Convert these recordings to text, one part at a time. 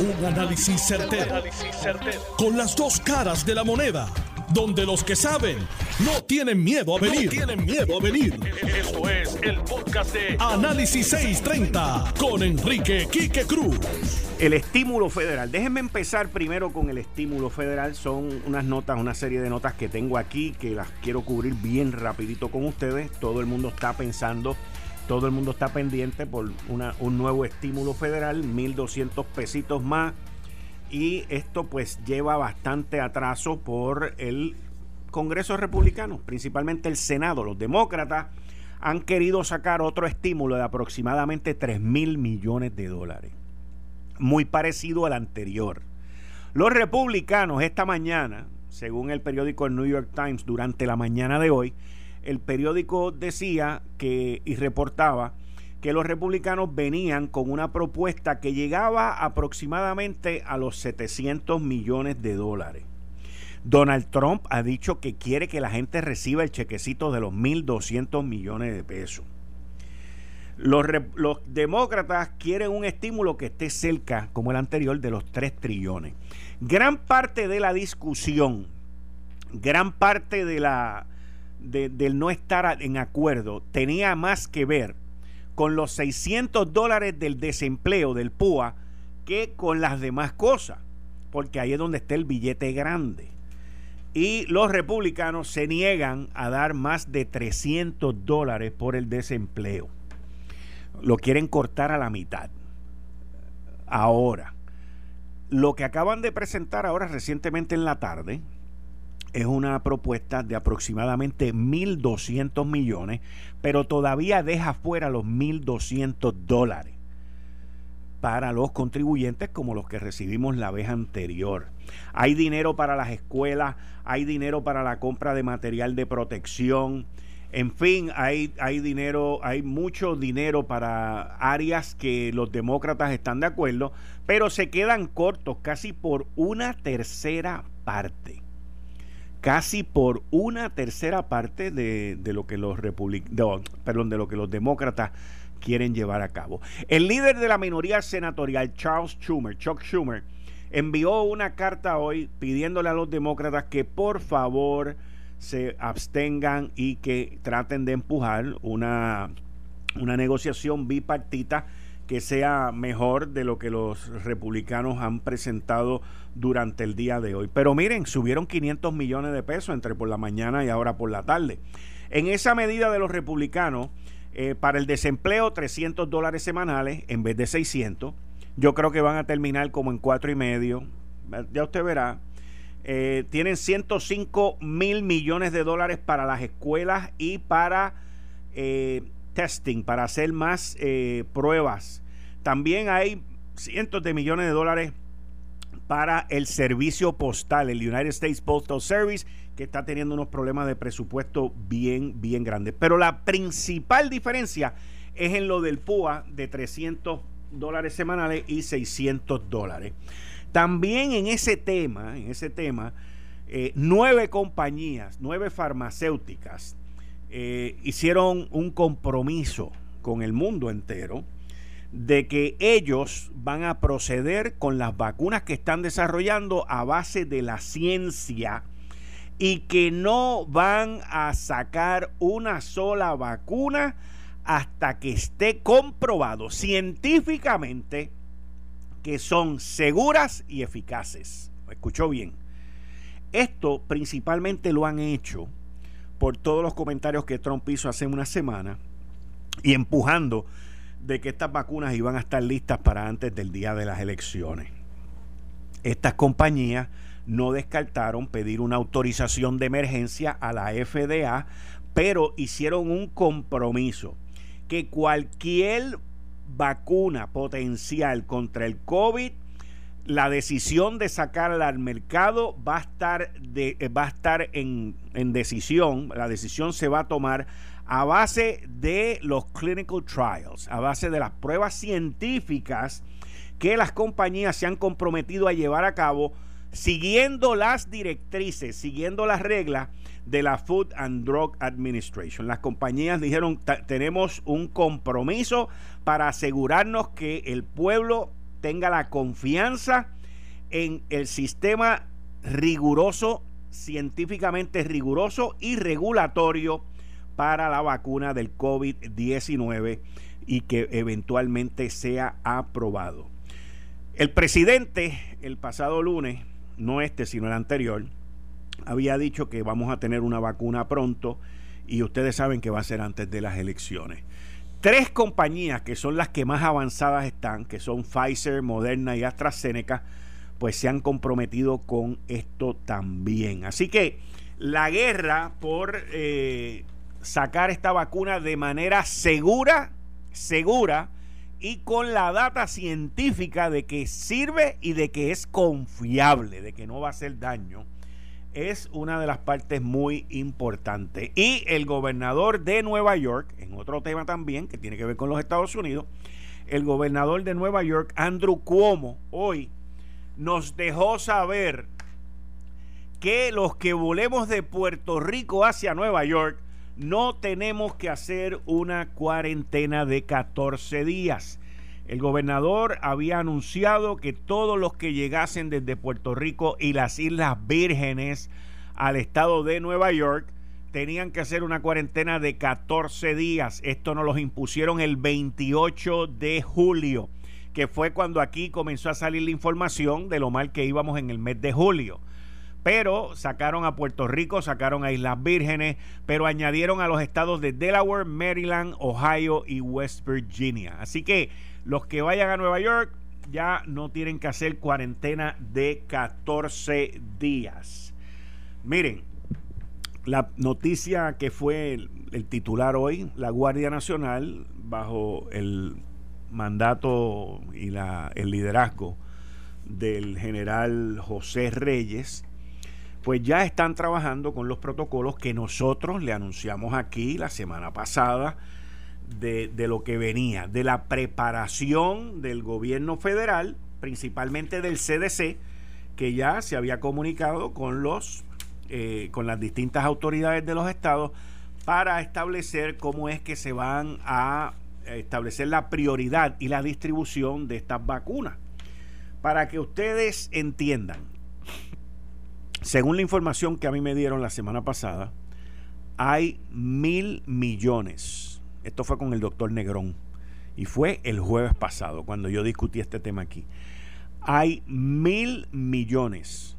Un análisis certero, Con las dos caras de la moneda. Donde los que saben no tienen miedo a venir. tienen miedo a venir. Esto es el podcast de Análisis 630 con Enrique Quique Cruz. El estímulo federal. Déjenme empezar primero con el estímulo federal. Son unas notas, una serie de notas que tengo aquí que las quiero cubrir bien rapidito con ustedes. Todo el mundo está pensando todo el mundo está pendiente por un nuevo estímulo federal, 1.200 pesitos más. Y esto pues lleva bastante atraso por el Congreso Republicano, principalmente el Senado. Los demócratas han querido sacar otro estímulo de aproximadamente 3 mil millones de dólares, muy parecido al anterior. Los republicanos esta mañana, según el periódico New York Times, durante la mañana de hoy, el periódico decía que y reportaba que los republicanos venían con una propuesta que llegaba aproximadamente a los 700 millones de dólares. Donald Trump ha dicho que quiere que la gente reciba el chequecito de los 1.200 millones de pesos. Los, los, demócratas quieren un estímulo que esté cerca, como el anterior, de los 3 trillones. Gran parte de la discusión, gran parte de la, del no estar en acuerdo tenía más que ver con los 600 dólares del desempleo del PUA que con las demás cosas, porque ahí es donde está el billete grande. Y los republicanos se niegan a dar más de 300 dólares por el desempleo. Lo quieren cortar a la mitad. Ahora, lo que acaban de presentar ahora recientemente en la tarde, es una propuesta de aproximadamente 1.200 millones, pero todavía deja fuera los 1.200 dólares para los contribuyentes como los que recibimos la vez anterior. Hay dinero para las escuelas, hay dinero para la compra de material de protección, en fin, hay, hay dinero, hay mucho dinero para áreas que los demócratas están de acuerdo, pero se quedan cortos casi por una tercera parte casi por una tercera parte de, lo que los perdón, de lo que los demócratas quieren llevar a cabo. El líder de la minoría senatorial, Charles Schumer, Chuck Schumer, envió una carta hoy pidiéndole a los demócratas que por favor se abstengan y que traten de empujar una, una negociación bipartita que sea mejor de lo que los republicanos han presentado durante el día de hoy. Pero miren, subieron 500 millones de pesos entre por la mañana y ahora por la tarde. En esa medida de los republicanos, eh, para el desempleo 300 dólares semanales en vez de 600. Yo creo que van a terminar como en cuatro y medio. Ya usted verá. Eh, tienen 105 mil millones de dólares para las escuelas y para eh, testing, para hacer más eh, pruebas. También hay cientos de millones de dólares para el servicio postal, el United States Postal Service, que está teniendo unos problemas de presupuesto bien, bien grandes. Pero la principal diferencia es en lo del PUA de 300 dólares semanales y 600 dólares. También en ese tema, en ese tema, eh, nueve compañías, nueve farmacéuticas eh, hicieron un compromiso con el mundo entero de que ellos van a proceder con las vacunas que están desarrollando a base de la ciencia y que no van a sacar una sola vacuna hasta que esté comprobado científicamente que son seguras y eficaces. ¿Escuchó bien? Esto principalmente lo han hecho por todos los comentarios que Trump hizo hace una semana y empujando de que estas vacunas iban a estar listas para antes del día de las elecciones. Estas compañías no descartaron pedir una autorización de emergencia a la FDA, pero hicieron un compromiso que cualquier vacuna potencial contra el COVID la decisión de sacarla al mercado va a estar, de, va a estar en, en, decisión, la decisión se va a tomar a base de los clinical trials, a base de las pruebas científicas que las compañías se han comprometido a llevar a cabo siguiendo las directrices, siguiendo las reglas de la Food and Drug Administration. Las compañías dijeron, tenemos un compromiso para asegurarnos que el pueblo tenga la confianza en el sistema riguroso, científicamente riguroso y regulatorio para la vacuna del COVID-19 y que eventualmente sea aprobado. El presidente el pasado lunes, no este sino el anterior, había dicho que vamos a tener una vacuna pronto y ustedes saben que va a ser antes de las elecciones. Tres compañías que son las que más avanzadas están, que son Pfizer, Moderna y AstraZeneca, pues se han comprometido con esto también. Así que la guerra por eh, sacar esta vacuna de manera segura, segura y con la data científica de que sirve y de que es confiable, de que no va a hacer daño, es una de las partes muy importantes. Y el gobernador de Nueva York, en otro tema también que tiene que ver con los Estados Unidos, el gobernador de Nueva York, Andrew Cuomo, hoy nos dejó saber que los que volemos de Puerto Rico hacia Nueva York no tenemos que hacer una cuarentena de 14 días. El gobernador había anunciado que todos los que llegasen desde Puerto Rico y las Islas Vírgenes al estado de Nueva York tenían que hacer una cuarentena de 14 días. Esto nos los impusieron el 28 de julio, que fue cuando aquí comenzó a salir la información de lo mal que íbamos en el mes de julio pero sacaron a Puerto Rico, sacaron a Islas Vírgenes, pero añadieron a los estados de Delaware, Maryland, Ohio y West Virginia. Así que los que vayan a Nueva York ya no tienen que hacer cuarentena de 14 días. Miren, la noticia que fue el, titular hoy, la Guardia Nacional, bajo el mandato y la, el liderazgo del general José Reyes, pues ya están trabajando con los protocolos que nosotros le anunciamos aquí la semana pasada de, lo que venía, de la preparación del gobierno federal, principalmente del CDC, que ya se había comunicado con los eh, con las distintas autoridades de los estados para establecer cómo es que se van a establecer la prioridad y la distribución de estas vacunas. Para que ustedes entiendan, según la información que a mí me dieron la semana pasada, hay mil millones. Esto fue con el doctor Negrón. Y fue el jueves pasado, cuando yo discutí este tema aquí. Hay mil millones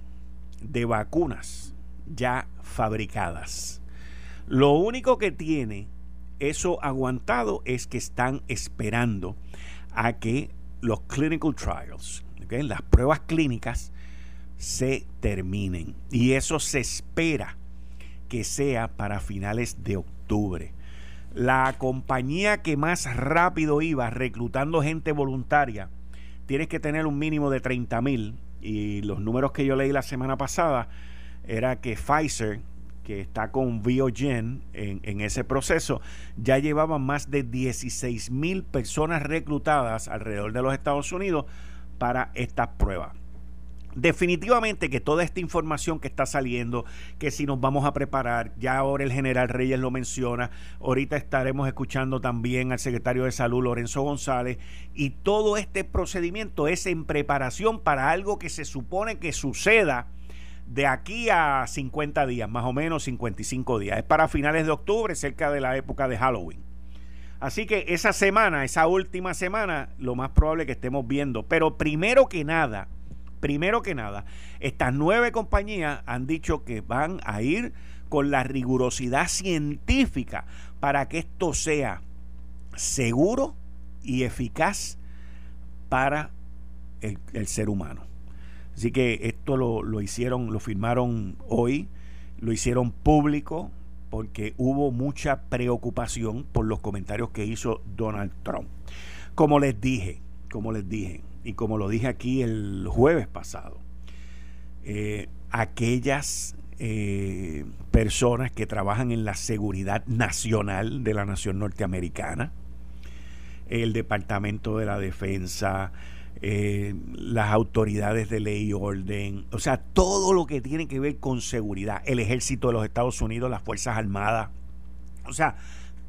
de vacunas ya fabricadas. Lo único que tiene eso aguantado es que están esperando a que los clinical trials, las pruebas clínicas, se terminen. Y eso se espera que sea para finales de octubre. La compañía que más rápido iba reclutando gente voluntaria, tienes que tener un mínimo de 30 mil. Y los números que yo leí la semana pasada era que Pfizer, que está con Biogen en, en ese proceso, ya llevaba más de 16 mil personas reclutadas alrededor de los Estados Unidos para estas pruebas definitivamente que toda esta información que está saliendo, que si nos vamos a preparar, ya ahora el general Reyes lo menciona, ahorita estaremos escuchando también al secretario de salud Lorenzo González, y todo este procedimiento es en preparación para algo que se supone que suceda de aquí a 50 días, más o menos 55 días. Es para finales de octubre, cerca de la época de Halloween. Así que esa semana, esa última semana, lo más probable que estemos viendo. Pero primero que nada, Primero que nada, estas nueve compañías han dicho que van a ir con la rigurosidad científica para que esto sea seguro y eficaz para el, ser humano. Así que esto lo, lo, hicieron, lo firmaron hoy, lo hicieron público porque hubo mucha preocupación por los comentarios que hizo Donald Trump. Como les dije, como les dije, y como lo dije aquí el jueves pasado, eh, aquellas eh, personas que trabajan en la seguridad nacional de la nación norteamericana, el Departamento de la Defensa, eh, las autoridades de ley y orden, o sea, todo lo que tiene que ver con seguridad, el ejército de los Estados Unidos, las Fuerzas Armadas, o sea,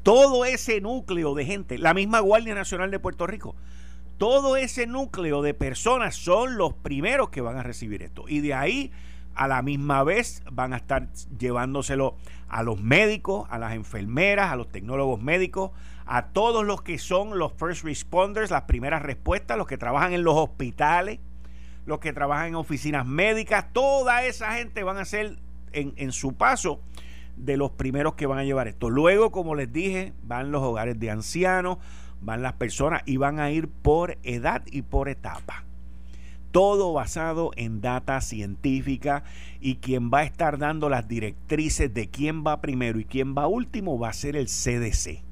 todo ese núcleo de gente, la misma Guardia Nacional de Puerto Rico, todo ese núcleo de personas son los primeros que van a recibir esto. Y de ahí a la misma vez van a estar llevándoselo a los médicos, a las enfermeras, a los tecnólogos médicos, a todos los que son los first responders, las primeras respuestas, los que trabajan en los hospitales, los que trabajan en oficinas médicas, toda esa gente van a ser en, en su paso de los primeros que van a llevar esto. Luego, como les dije, van los hogares de ancianos, van las personas y van a ir por edad y por etapa todo basado en data científica y quien va a estar dando las directrices de quién va primero y quién va último va a ser el CDC.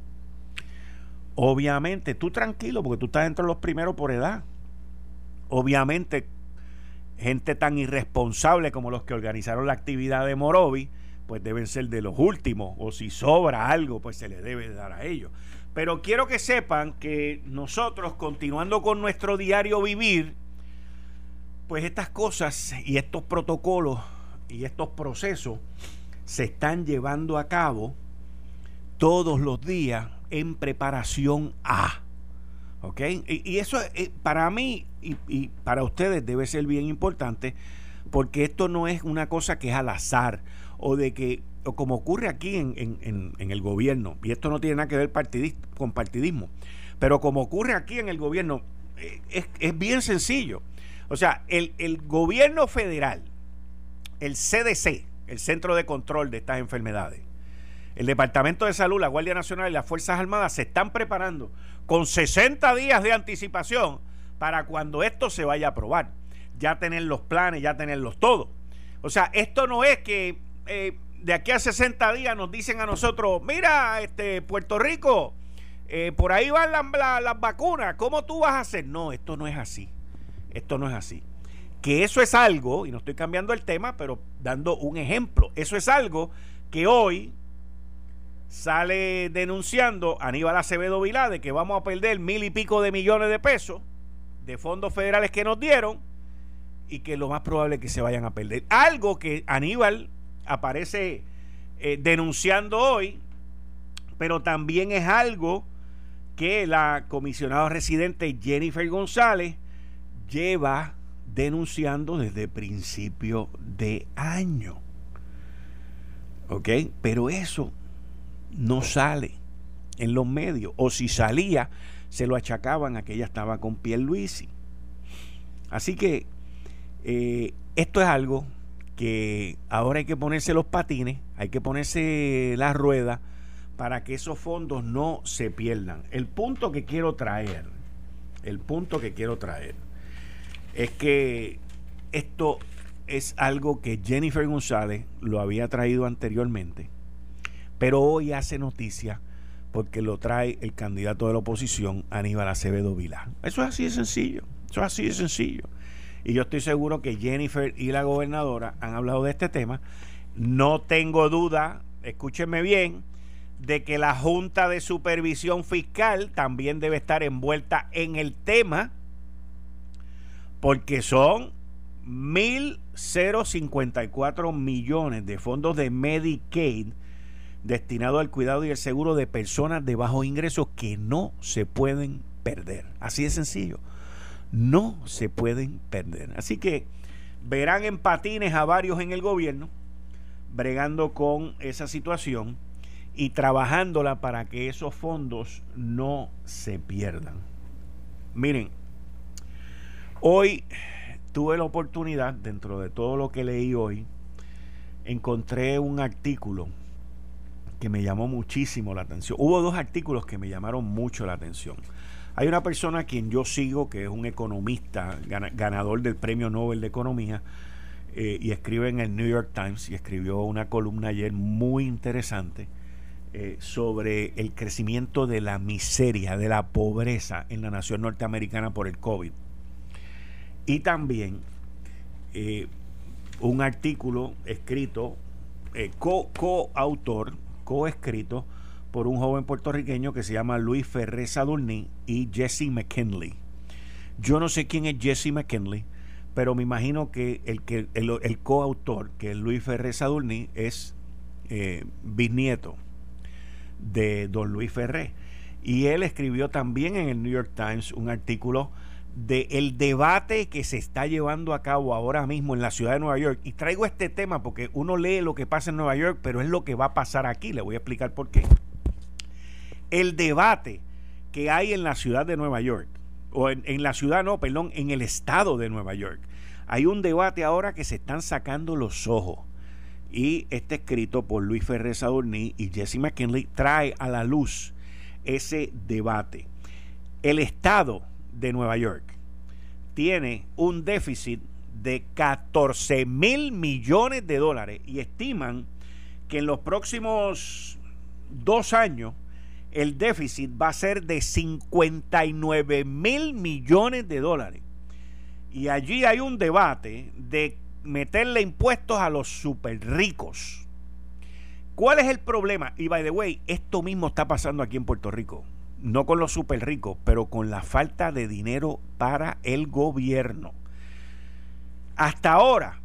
Obviamente, tú tranquilo porque tú estás entre los primeros por edad. Obviamente, gente tan irresponsable como los que organizaron la actividad de Morovi, pues deben ser de los últimos, o si sobra algo, pues se le debe dar a ellos. Pero quiero que sepan que nosotros, continuando con nuestro diario vivir, pues estas cosas y estos protocolos y estos procesos se están llevando a cabo todos los días en preparación a. ¿Ok? Y, eso eh, para mí y, para ustedes debe ser bien importante porque esto no es una cosa que es al azar o de que, o como ocurre aquí en, el gobierno, y esto no tiene nada que ver con partidismo, pero como ocurre aquí en el gobierno, eh, es, es bien sencillo. O sea, el, gobierno federal, el CDC, el Centro de Control de estas enfermedades, el Departamento de Salud, la Guardia Nacional y las Fuerzas Armadas se están preparando con 60 días de anticipación para cuando esto se vaya a aprobar. Ya tener los planes, ya tenerlos todos. O sea, esto no es que eh, de aquí a 60 días nos dicen a nosotros, mira, este Puerto Rico, eh, por ahí van las vacunas, ¿cómo tú vas a hacer? No, esto no es así. Esto no es así. Que eso es algo, y no estoy cambiando el tema, pero dando un ejemplo, eso es algo que hoy sale denunciando Aníbal Acevedo Vilá de que vamos a perder mil y pico de millones de pesos de fondos federales que nos dieron y que lo más probable es que se vayan a perder. Algo que Aníbal aparece eh, denunciando hoy, pero también es algo que la comisionada residente Jennifer González lleva denunciando desde principio de año. ¿Ok? Pero eso no sale en los medios. O si salía, se lo achacaban a que ella estaba con Pierluisi. Así que eh, esto es algo que ahora hay que ponerse los patines, hay que ponerse la rueda para que esos fondos no se pierdan. El punto que quiero traer, el punto que quiero traer es que esto es algo que Jennifer González lo había traído anteriormente, pero hoy hace noticia porque lo trae el candidato de la oposición, Aníbal Acevedo Vilá. Eso es así de sencillo, eso es así de sencillo. Y yo estoy seguro que Jennifer y la gobernadora han hablado de este tema. No tengo duda, escúchenme bien, de que la Junta de Supervisión Fiscal también debe estar envuelta en el tema porque son 1.054 millones de fondos de Medicaid destinados al cuidado y el seguro de personas de bajos ingresos que no se pueden perder. Así de sencillo. No se pueden perder. Así que verán en patines a varios en el gobierno bregando con esa situación y trabajándola para que esos fondos no se pierdan. Miren, Hoy tuve la oportunidad, dentro de todo lo que leí hoy, encontré un artículo que me llamó muchísimo la atención. Hubo dos artículos que me llamaron mucho la atención. Hay una persona a quien yo sigo, que es un economista, ganador del Premio Nobel de Economía, eh, y escribe en el New York Times, y escribió una columna ayer muy interesante eh, sobre el crecimiento de la miseria, de la pobreza en la nación norteamericana por el COVID. Y también eh, un artículo escrito, co-autor, co-escrito por un joven puertorriqueño que se llama Luis Ferré Sadurní y Jesse McKinley. Yo no sé quién es Jesse McKinley, pero me imagino que el, que, el, coautor, que es Luis Ferré Sadurní, es eh, bisnieto de don Luis Ferré. Y él escribió también en el New York Times un artículo de el debate que se está llevando a cabo ahora mismo en la ciudad de Nueva York. Y traigo este tema porque uno lee lo que pasa en Nueva York, pero es lo que va a pasar aquí. Le voy a explicar por qué. El debate que hay en la ciudad de Nueva York, o en, la ciudad, no, perdón, en el estado de Nueva York. Hay un debate ahora que se están sacando los ojos. Y este escrito por Luis Ferrer Adorní y Jesse McKinley trae a la luz ese debate. El estado de Nueva York tiene un déficit de 14 mil millones de dólares y estiman que en los próximos dos años el déficit va a ser de 59 mil millones de dólares. Y allí hay un debate de meterle impuestos a los super ricos. ¿Cuál es el problema? Y by the way, esto mismo está pasando aquí en Puerto Rico no con los super ricos, pero con la falta de dinero para el gobierno. Hasta ahora,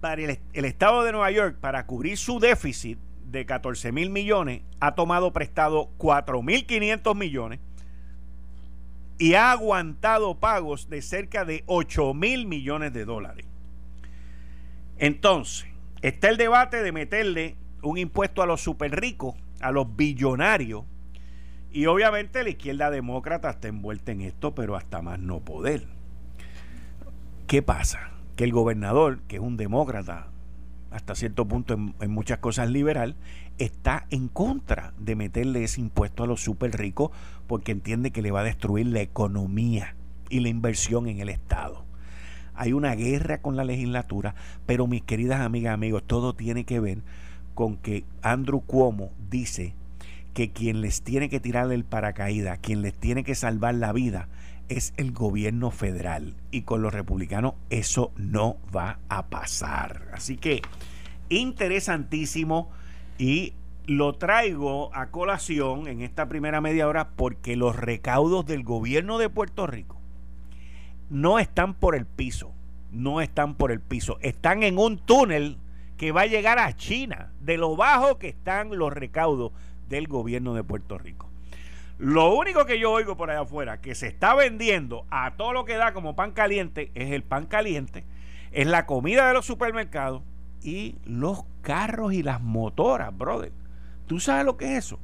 para el, Estado de Nueva York, para cubrir su déficit de 14 mil millones, ha tomado prestado 4 mil 500 millones y ha aguantado pagos de cerca de 8 mil millones de dólares. Entonces, está el debate de meterle un impuesto a los super ricos, a los billonarios, y obviamente la izquierda demócrata está envuelta en esto, pero hasta más no poder. ¿Qué pasa? Que el gobernador, que es un demócrata, hasta cierto punto en, muchas cosas liberal, está en contra de meterle ese impuesto a los súper ricos porque entiende que le va a destruir la economía y la inversión en el Estado. Hay una guerra con la legislatura, pero mis queridas amigas, amigos, todo tiene que ver con que Andrew Cuomo dice que quien les tiene que tirar el paracaídas, quien les tiene que salvar la vida, es el gobierno federal. Y con los republicanos eso no va a pasar. Así que interesantísimo y lo traigo a colación en esta primera media hora porque los recaudos del gobierno de Puerto Rico no están por el piso, no están por el piso, están en un túnel que va a llegar a China, de lo bajo que están los recaudos del gobierno de Puerto Rico. Lo único que yo oigo por allá afuera que se está vendiendo a todo lo que da como pan caliente es el pan caliente, es la comida de los supermercados y los carros y las motoras, brother. ¿Tú sabes lo que es eso?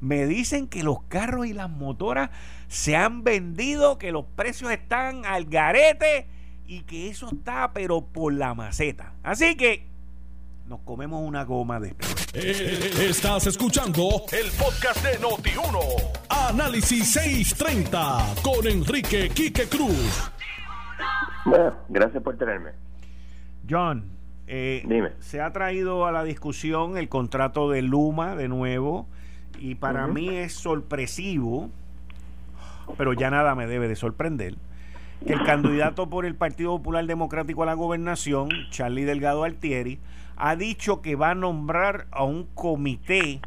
Me dicen que los carros y las motoras se han vendido, que los precios están al garete y que eso está pero por la maceta. Así que nos comemos una goma de... Eh, estás escuchando el podcast de Noti1. Análisis 630 con Enrique Quique Cruz. Bueno, gracias por tenerme. John, eh, Dime. se ha traído a la discusión el contrato de Luma de nuevo y para mí es sorpresivo, pero ya nada me debe de sorprender, que el candidato por el Partido Popular Democrático a la gobernación, Charlie Delgado Altieri, ha dicho que va a nombrar a un comité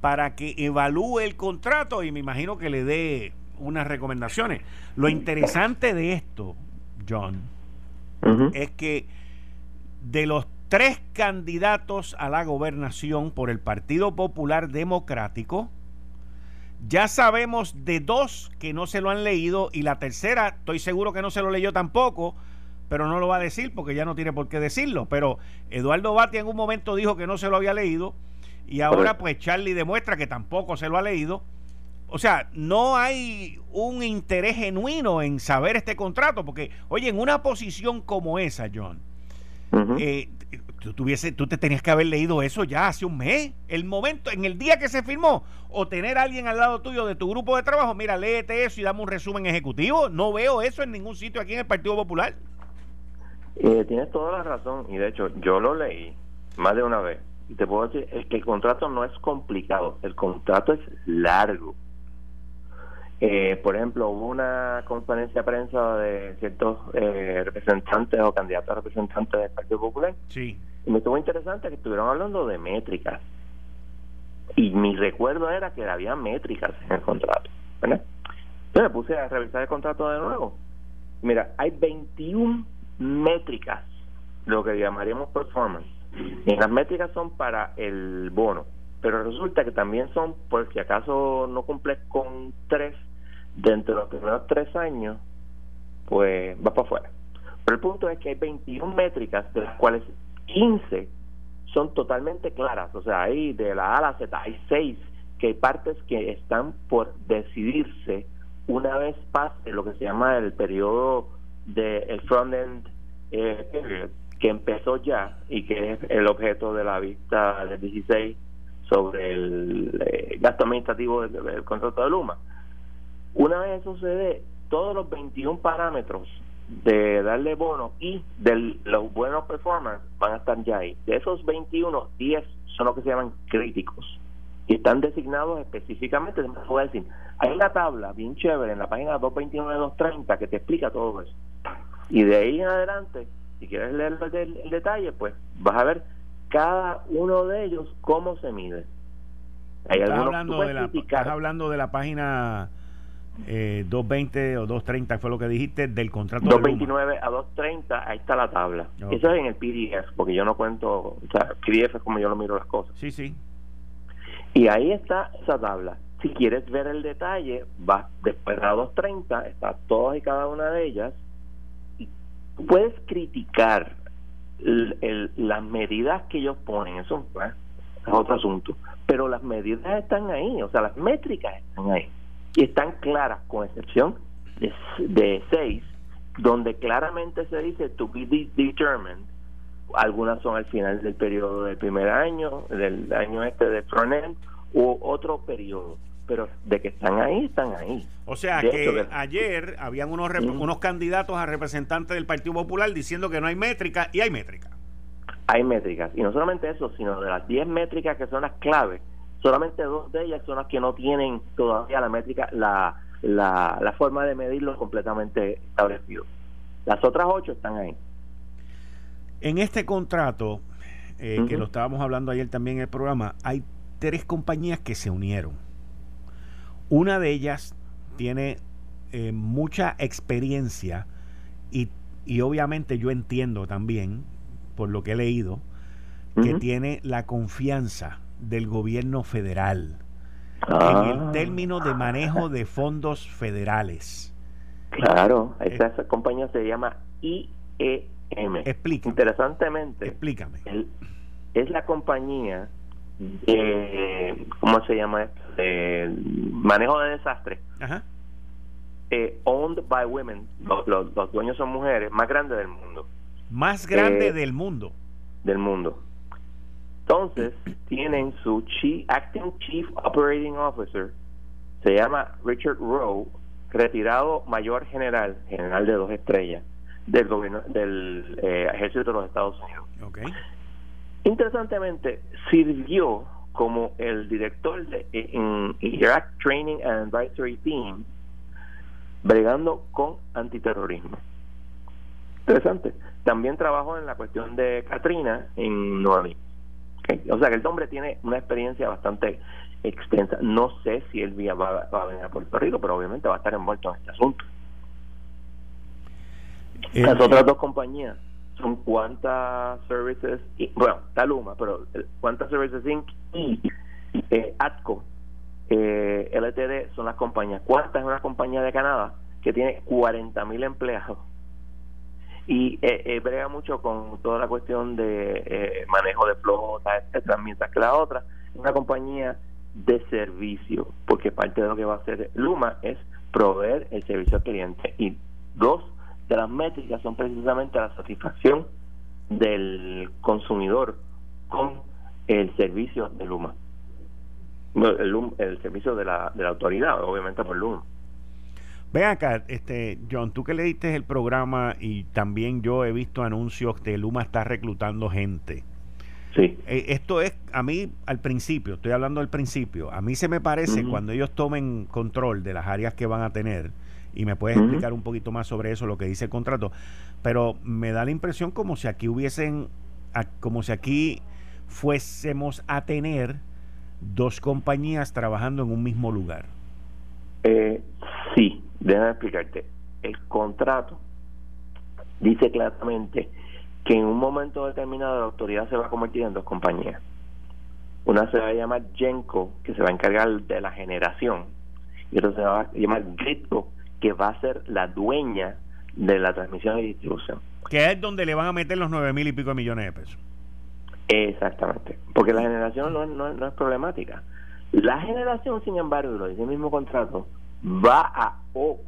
para que evalúe el contrato y me imagino que le dé unas recomendaciones. Lo interesante de esto, John, es que de los tres candidatos a la gobernación por el Partido Popular Democrático, ya sabemos de dos que no se lo han leído y la tercera estoy seguro que no se lo leyó tampoco pero no lo va a decir porque ya no tiene por qué decirlo. Pero Eduardo Batia en un momento dijo que no se lo había leído y ahora pues Charlie demuestra que tampoco se lo ha leído. O sea, no hay un interés genuino en saber este contrato porque, oye, en una posición como esa, John, eh, tú, tuviese, tú te tenías que haber leído eso ya hace un mes, el momento, en el día que se firmó, o tener a alguien al lado tuyo de tu grupo de trabajo, mira, léete eso y dame un resumen ejecutivo. No veo eso en ningún sitio aquí en el Partido Popular. Eh, tienes toda la razón y de hecho yo lo leí más de una vez y te puedo decir es que el contrato no es complicado, el contrato es largo. Eh, por ejemplo, hubo una conferencia de prensa de ciertos eh, representantes o candidatos a representantes del Partido Popular. Sí. Y me estuvo interesante que estuvieron hablando de métricas. Y mi recuerdo era que había métricas en el contrato. Yo me puse a revisar el contrato de nuevo. Mira, hay 21 métricas, lo que llamaríamos performance. Y las métricas son para el bono. pero resulta que también son, por si acaso no cumples con tres, dentro de los primeros tres años, pues vas para afuera. Pero el punto es que hay 21 métricas, de las cuales 15 son totalmente claras. O sea, hay de la A a la Z, hay seis que hay partes que están por decidirse una vez pase lo que se llama el periodo del de front-end eh, que empezó ya y que es el objeto de la vista del 16 sobre el eh, gasto administrativo del, contrato de Luma. Una vez eso se dé, todos los 21 parámetros de darle bono y de los buenos performance van a estar ya ahí. De esos 21, 10 son los que se llaman críticos y están designados específicamente. Voy a decir, hay una tabla bien chévere en la página 229 230 que te explica todo eso. Y de ahí en adelante, si quieres leer el, detalle, pues vas a ver cada uno de ellos cómo se mide. Hay estás, hablando de la, estás hablando de la página eh, 220 o 230 fue lo que dijiste del contrato 229 a 230 ahí está la tabla. Eso es en el PDF porque yo no cuento o sea PDF es como yo lo miro las cosas. Sí sí. Y ahí está esa tabla. Si quieres ver el detalle vas después de la 230 está todas y cada una de ellas. Y puedes criticar las medidas que ellos ponen eso es otro asunto pero las medidas están ahí o sea las métricas están ahí y están claras, con excepción de, de seis, donde claramente se dice to be determined. Algunas son al final del periodo del primer año, del año este de frontend, u otro periodo. Pero de que están ahí, están ahí. O sea que ayer habían unos, unos candidatos a representantes del Partido Popular diciendo que no hay métrica y hay métrica. Hay métricas. Y no solamente eso, sino de las 10 métricas que son las claves, solamente dos de ellas son las que no tienen todavía la métrica, la, la, forma de medirlo completamente establecido. Las otras ocho están ahí. En este contrato, eh, que lo estábamos hablando ayer también en el programa, hay tres compañías que se unieron. Una de ellas tiene eh, mucha experiencia y, y, obviamente yo entiendo también, por lo que he leído, que tiene la confianza del gobierno federal en el ah. término de manejo de fondos federales. Claro, esa, compañía se llama IEM. Explícame. Interesantemente, explícame. es la compañía de, ¿cómo se llama esto? De manejo de desastres. Eh, owned by women, los, dueños son mujeres, más grande del mundo. Más grande eh, del mundo. Del mundo. Entonces, tienen su chief, Acting Chief Operating Officer, se llama Richard Rowe, retirado mayor general, general de dos estrellas, del gobierno del eh, ejército de los Estados Unidos. Okay. Interesantemente, sirvió como el director de en Iraq Training and Advisory Team, bregando con antiterrorismo. Interesante. También trabajó en la cuestión de Katrina en Nueva O sea que el hombre tiene una experiencia bastante extensa. No sé si él va, va a venir a Puerto Rico, pero obviamente va a estar envuelto en este asunto. Eh, Las otras dos compañías son Cuántas Services, y, bueno, Taluma, pero Cuántas Services Inc. y eh, ATCO eh, LTD son las compañías. Cuántas es una compañía de Canadá que tiene 40 mil empleados y eh, eh, brega mucho con toda la cuestión de eh, manejo de flota, etcétera, mientras que la otra es una compañía de servicio, porque parte de lo que va a hacer Luma es proveer el servicio al cliente y dos de las métricas son precisamente la satisfacción del consumidor con el servicio de Luma, el, el servicio de la, de la autoridad, obviamente por Luma. Ven acá, este, John, tú que leíste el programa y también yo he visto anuncios que Luma está reclutando gente. Sí. Eh, esto es, a mí, al principio, estoy hablando al principio, a mí se me parece cuando ellos tomen control de las áreas que van a tener, y me puedes explicar un poquito más sobre eso, lo que dice el contrato, pero me da la impresión como si aquí hubiesen, como si aquí fuésemos a tener dos compañías trabajando en un mismo lugar. Eh, sí, déjame explicarte. El contrato dice claramente que en un momento determinado la autoridad se va a convertir en dos compañías. Una se va a llamar Genco, que se va a encargar de la generación, y otra se va a llamar Gridco, que va a ser la dueña de la transmisión y distribución. Que es donde le van a meter los nueve mil y pico de millones de pesos. Exactamente, porque la generación no, no, es problemática. La generación, sin embargo, lo dice el mismo contrato, va a o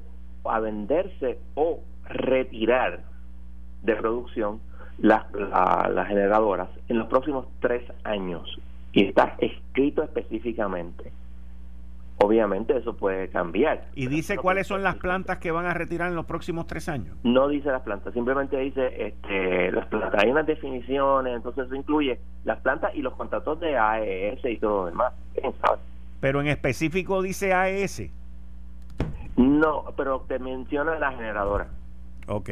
a venderse o retirar de producción las, las generadoras en los próximos tres años. Y está escrito específicamente. Obviamente eso puede cambiar. ¿Y dice cuáles son las plantas que van a retirar en los próximos tres años? No dice las plantas, simplemente dice este, las plantas. Hay unas definiciones, entonces eso incluye las plantas y los contratos de AES y todo lo demás. Pero en específico dice AES. No, pero te menciona la generadora. Ok.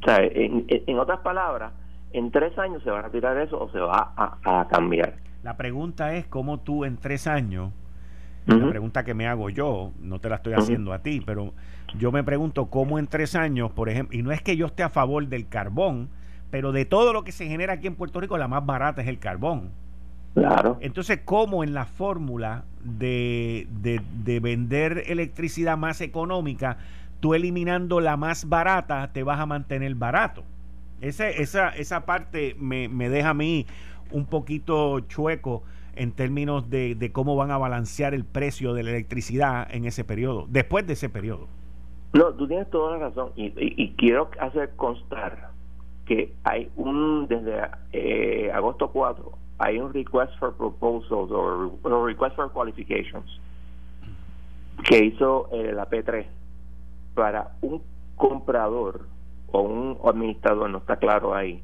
O sea, en, otras palabras, en tres años se va a retirar eso o se va a, cambiar. La pregunta es cómo tú en tres años, la pregunta que me hago yo, no te la estoy haciendo a ti, pero yo me pregunto cómo en tres años, por ejemplo, y no es que yo esté a favor del carbón, pero de todo lo que se genera aquí en Puerto Rico, la más barata es el carbón. Claro. Entonces, ¿cómo en la fórmula de, de, de vender electricidad más económica tú eliminando la más barata te vas a mantener barato. Ese, esa, esa parte me, deja a mí un poquito chueco en términos de, cómo van a balancear el precio de la electricidad en ese periodo, después de ese periodo. No, tú tienes toda la razón y, quiero hacer constar que hay un, desde eh, agosto 4, hay un request for proposals o request for qualifications que hizo eh, la P3 para un comprador o un administrador, no está claro ahí,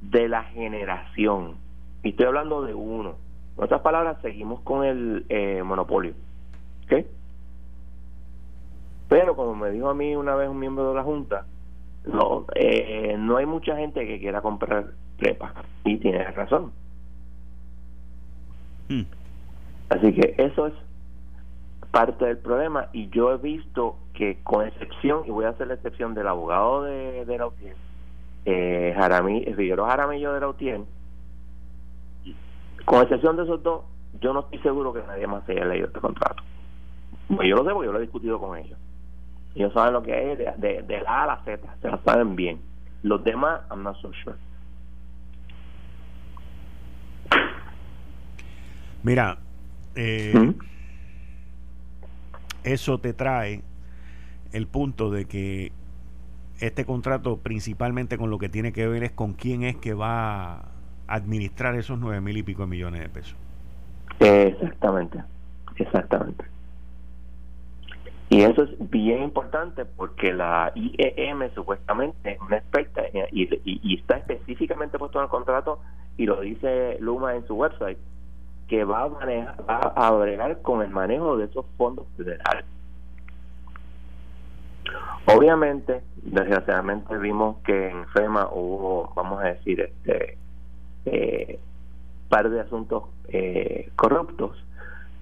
de la generación. Y estoy hablando de uno. En otras palabras, seguimos con el eh, monopolio. ¿Ok? Pero como me dijo a mí una vez un miembro de la Junta, no, eh, no hay mucha gente que quiera comprar prepa. Y tiene razón. Hmm. Así que eso es parte del problema y yo he visto que con excepción, y voy a hacer la excepción del abogado de, de Lautien, eh, Jaramí, Figueroa Jaramillo de Lautien, con excepción de esos dos, yo no estoy seguro que nadie más haya leído este contrato. Pues yo lo sé porque yo lo he discutido con ellos. Ellos saben lo que es de, de, la A a la Z, se la saben bien. Los demás, I'm not so sure. Mira, eh, ¿Mm? eso te trae el punto de que este contrato principalmente con lo que tiene que ver es con quién es que va a administrar esos nueve mil y pico de millones de pesos. Exactamente, exactamente. Y eso es bien importante porque la IEM supuestamente es una experta y, y, está específicamente puesto en el contrato y lo dice Luma en su website que va a, manejar, va a bregar con el manejo de esos fondos federales. Obviamente, desgraciadamente vimos que en FEMA hubo, vamos a decir, este eh, par de asuntos eh, corruptos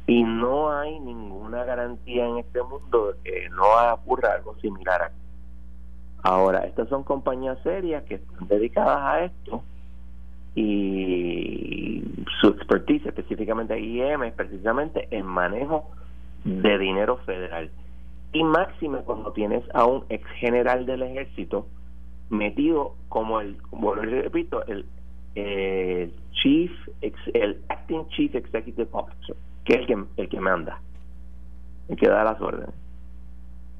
y no hay ninguna garantía en este mundo de que no ocurra algo similar. Ahora, estas son compañías serias que están dedicadas a esto y su expertise, específicamente IEM, es precisamente en manejo de dinero federal. Y máxima cuando tienes a un ex general del ejército metido como el, bueno, repito, el, chief, el acting chief executive officer, que es el que, el que manda, el que da las órdenes.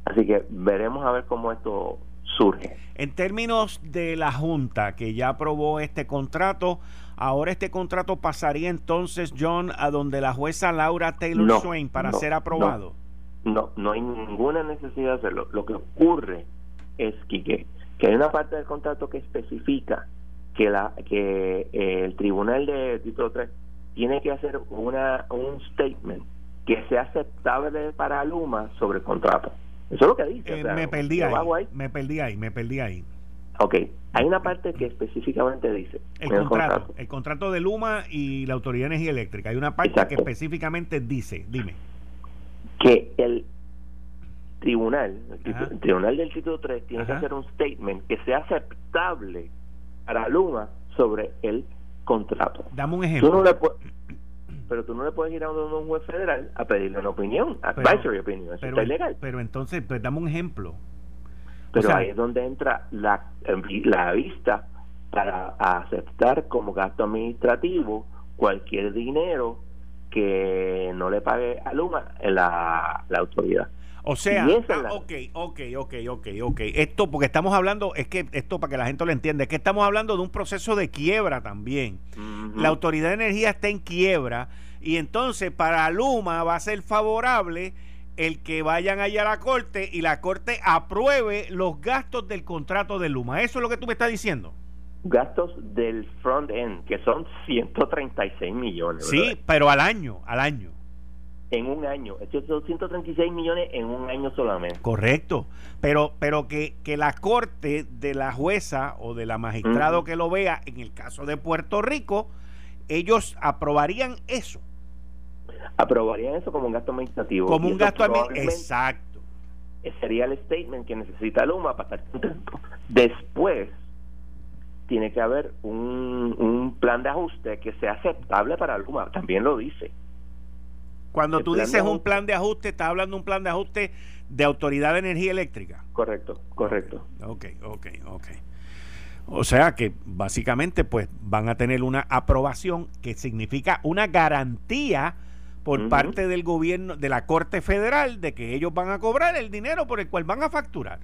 Así que veremos a ver cómo esto surge. En términos de la Junta que ya aprobó este contrato, ahora este contrato pasaría entonces, John, a donde la jueza Laura Taylor Swain para ser aprobado. No, no, hay ninguna necesidad de hacerlo. Lo que ocurre es que, que hay una parte del contrato que especifica que la que eh, el tribunal de título 3 tiene que hacer una un statement que sea aceptable para Luma sobre el contrato. Eso es lo que dice. Eh, me perdí ahí, Me perdí ahí, me perdí ahí. Ok, hay una parte que específicamente dice. El, contrato, el contrato, de Luma y la Autoridad de Energía Eléctrica. Hay una parte que específicamente dice, dime. Que el tribunal, el, tribunal del título 3 tiene que hacer un statement que sea aceptable para Luma sobre el contrato. Dame un ejemplo. Pero tú no le puedes ir a un juez federal a pedirle una opinión, advisory opinion, eso está ilegal. Pero entonces, pues dame un ejemplo. Pero ahí es donde entra la, la vista para aceptar como gasto administrativo cualquier dinero que no le pague a Luma la, la autoridad. O sea, ah, ok, ok, ok, ok, ok. Esto, porque estamos hablando, es que esto para que la gente lo entienda, es que estamos hablando de un proceso de quiebra también. La Autoridad de Energía está en quiebra y entonces para Luma va a ser favorable el que vayan allá a la corte y la corte apruebe los gastos del contrato de Luma. ¿Eso es lo que tú me estás diciendo? Gastos del front end, que son 136 millones. Sí, pero al año, al año en un año. Estos son 136 millones en un año solamente. Correcto. Pero, pero que, que la corte de la jueza o de la magistrado que lo vea, en el caso de Puerto Rico, ellos aprobarían eso. Aprobarían eso como un gasto administrativo. Como un gasto administrativo. Exacto. Sería el statement que necesita Luma para estar contento. Después, tiene que haber un, un plan de ajuste que sea aceptable para Luma. También lo dice cuando tú dices un plan de ajuste, estás hablando de un plan de ajuste de Autoridad de Energía Eléctrica. Correcto, correcto. Ok, ok, ok. O sea que básicamente pues van a tener una aprobación que significa una garantía por parte del gobierno, de la Corte Federal, de que ellos van a cobrar el dinero por el cual van a facturar.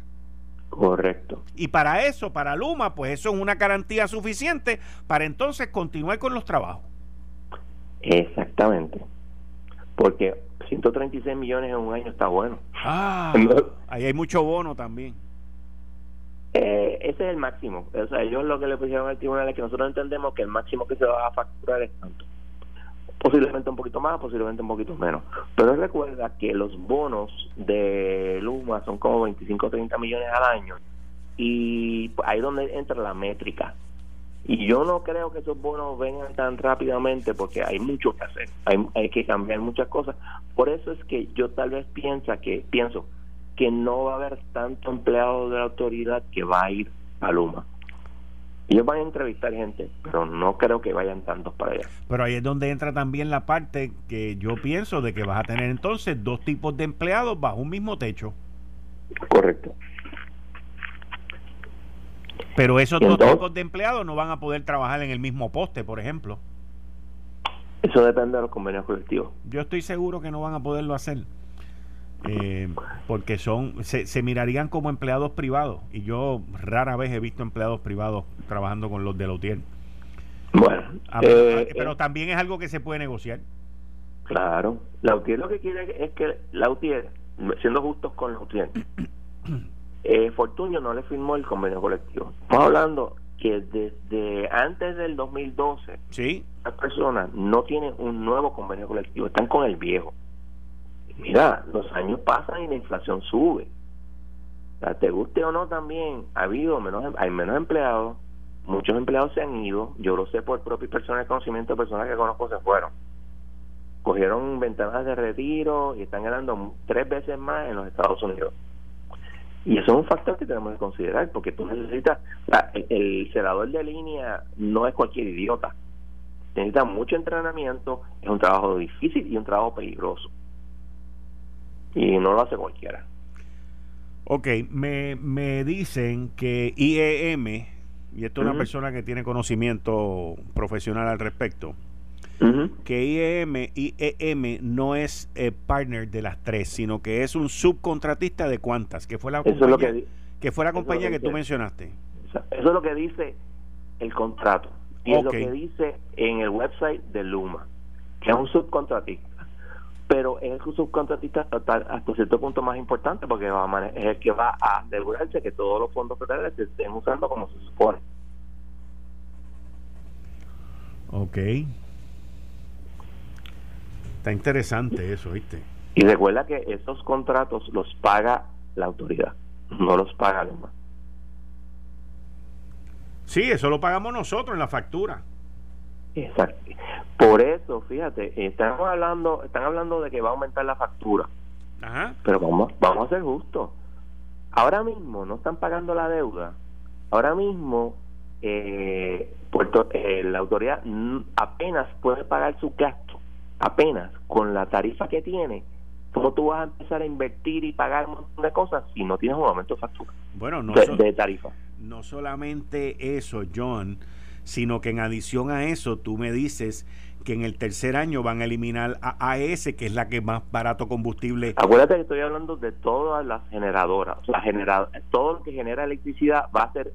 Correcto. Y para eso, para Luma, pues eso es una garantía suficiente para entonces continuar con los trabajos. Exactamente porque 136 millones en un año está bueno. Ah, ahí hay mucho bono también. Eh, ese es el máximo. O sea, ellos lo que le pusieron al tribunal es que nosotros entendemos que el máximo que se va a facturar es tanto. Posiblemente un poquito más, posiblemente un poquito menos. Pero recuerda que los bonos de Luma son como 25 o 30 millones al año. Y ahí es donde entra la métrica. Y yo no creo que esos bonos vengan tan rápidamente porque hay mucho que hacer, hay, hay que cambiar muchas cosas. Por eso es que yo tal vez piensa que pienso que no va a haber tanto empleado de la autoridad que va a ir a Luma. Ellos van a entrevistar gente, pero no creo que vayan tantos para allá. Pero ahí es donde entra también la parte que yo pienso de que vas a tener entonces dos tipos de empleados bajo un mismo techo. Correcto. Pero esos dos tipos de empleados no van a poder trabajar en el mismo poste, por ejemplo. Eso depende de los convenios colectivos. Yo estoy seguro que no van a poderlo hacer. Eh, porque son se, mirarían como empleados privados y yo rara vez he visto empleados privados trabajando con los de Lautier. Bueno, eh, pero también es algo que se puede negociar. Claro, Lautier lo que quiere es que Lautier, siendo justos con Lautier, eh, Fortunio no le firmó el convenio colectivo. Estamos hablando que desde antes del 2012, ¿Sí? las personas no tienen un nuevo convenio colectivo, están con el viejo. Mira, los años pasan y la inflación sube. O te guste o no también, ha habido menos, em, hay menos empleados, muchos empleados se han ido, yo lo sé por propio personal de conocimiento, personas que conozco se fueron. Cogieron ventanas de retiro y están ganando tres veces más en los Estados Unidos. Y eso es un factor que tenemos que considerar, porque tú necesitas, el, celador de línea no es cualquier idiota. Necesita mucho entrenamiento, es un trabajo difícil y un trabajo peligroso. Y no lo hace cualquiera. Ok, me, me dicen que IEM, y esto es una persona que tiene conocimiento profesional al respecto, que IEM, IEM no es eh, partner de las tres, sino que es un subcontratista de cuántas, que fue la compañía, que, fue la compañía que, tú mencionaste. Eso es lo que dice el contrato y es lo que dice en el website de Luma, que es un subcontratista. Pero es el subcontratista hasta, hasta cierto punto más importante porque va es el que va a asegurarse que todos los fondos federales se estén usando como se supone. Ok. Está interesante eso, ¿viste? Y recuerda que esos contratos los paga la autoridad, no los paga Luma. Sí, eso lo pagamos nosotros en la factura. Exacto. Por eso, fíjate, estamos hablando, están hablando de que va a aumentar la factura. Ajá. Pero vamos, vamos a ser justos. Ahora mismo no están pagando la deuda. Ahora mismo eh, Puerto, eh, la autoridad apenas puede pagar su gasto apenas con la tarifa que tiene, ¿cómo tú vas a empezar a invertir y pagar un montón de cosas si no tienes un aumento de factura? Bueno, no de, tarifa. No solamente eso, John, sino que en adición a eso tú me dices que en el tercer año van a eliminar a AES, que es la que más barato combustible. Acuérdate que estoy hablando de todas las generadoras. O sea, todo lo que genera electricidad va a ser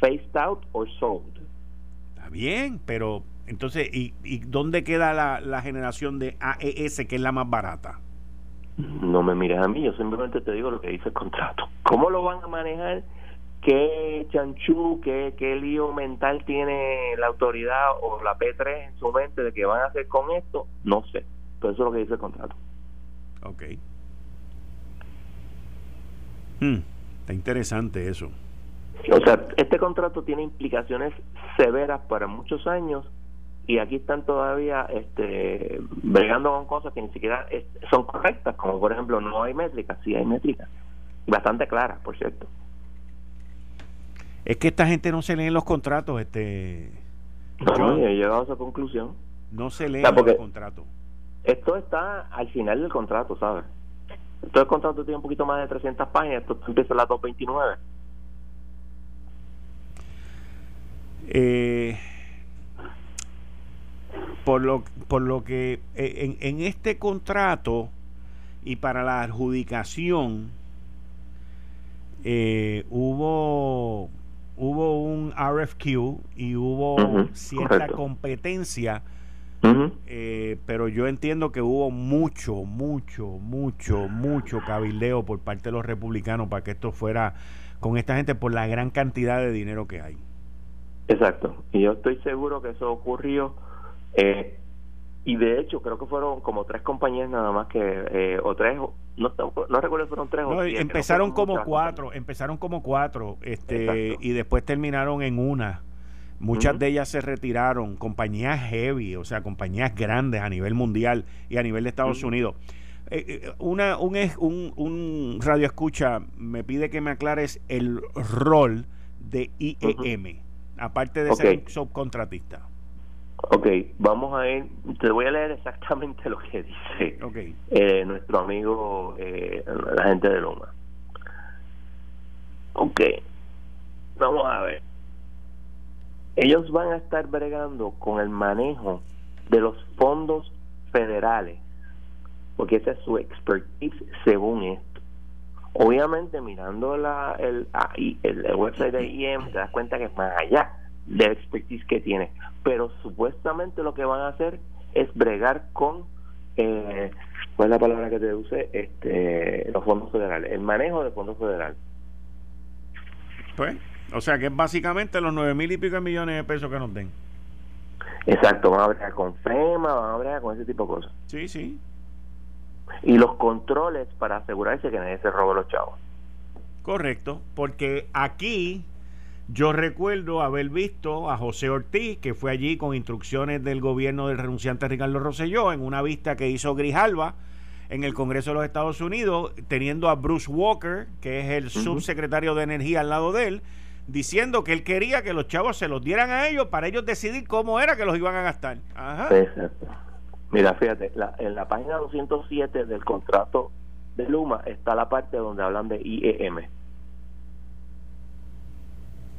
phased out o sold. Está bien, pero entonces, ¿y, y dónde queda la, la generación de AES, que es la más barata? No me mires a mí, yo simplemente te digo lo que dice el contrato. ¿Cómo lo van a manejar? ¿Qué chanchú, qué, qué lío mental tiene la autoridad o la P3 en su mente de que van a hacer con esto? No sé, pero eso es lo que dice el contrato. Ok. Hmm, está interesante eso. O sea, este contrato tiene implicaciones severas para muchos años y aquí están todavía este, bregando con cosas que ni siquiera son correctas, como por ejemplo no hay métricas, sí hay métricas, bastante claras, por cierto. Es que esta gente no se lee los contratos, este. No, he llegado a esa conclusión. No se lee los contratos. Esto está al final del contrato, ¿sabes? Todo el contrato tiene un poquito más de 300 páginas, esto empieza a las 229. Eh, por lo, por lo que eh, en, en este contrato y para la adjudicación eh, hubo hubo un RFQ y hubo cierta competencia eh, pero yo entiendo que hubo mucho, mucho, mucho, mucho cabildeo por parte de los republicanos para que esto fuera con esta gente por la gran cantidad de dinero que hay. Exacto, y yo estoy seguro que eso ocurrió eh, y de hecho creo que fueron como tres compañías nada más que eh, o tres no, no recuerdo si fueron tres o empezaron como cuatro empezaron como cuatro este y después terminaron en una. Muchas de ellas se retiraron compañías heavy o sea compañías grandes a nivel mundial y a nivel de Estados Unidos. Eh, una un, un, un radio escucha me pide que me aclares el rol de IEM aparte de ser subcontratista Ok, vamos a ir, te voy a leer exactamente lo que dice eh, nuestro amigo, eh, la gente de Loma. Ok, vamos a ver. Ellos van a estar bregando con el manejo de los fondos federales, porque esa es su expertise según esto. Obviamente, mirando la, el, el, el website de IEM, te das cuenta que es más allá de expertise que tiene. Pero supuestamente lo que van a hacer es bregar con, eh, ¿cuál es la palabra que te use? Este, los fondos federales, el manejo de fondos federales. Pues, o sea que es básicamente los nueve mil y pico millones de pesos que nos den. Exacto, van a bregar con FEMA, van a bregar con ese tipo de cosas. Sí, sí. Y los controles para asegurarse que nadie se robe los chavos. Correcto, porque aquí yo recuerdo haber visto a José Ortiz, que fue allí con instrucciones del gobierno del renunciante Ricardo Rosselló, en una vista que hizo Grijalva en el Congreso de los Estados Unidos, teniendo a Bruce Walker, que es el subsecretario de Energía al lado de él, diciendo que él quería que los chavos se los dieran a ellos para ellos decidir cómo era que los iban a gastar. Exacto. Mira, fíjate, en la página 207 del contrato de Luma está la parte donde hablan de IEM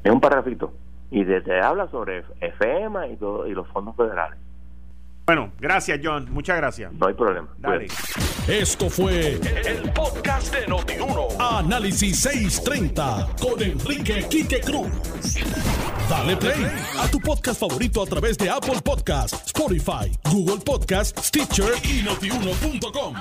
es un parrafito. Y te, habla sobre FEMA y, todo, y los fondos federales. Bueno, gracias John, muchas gracias. No hay problema. Dale. Esto fue el, podcast de Notiuno. Análisis 630 con Enrique Quique Cruz. Dale play a tu podcast favorito a través de Apple Podcasts, Spotify, Google Podcasts, Stitcher y notiuno.com.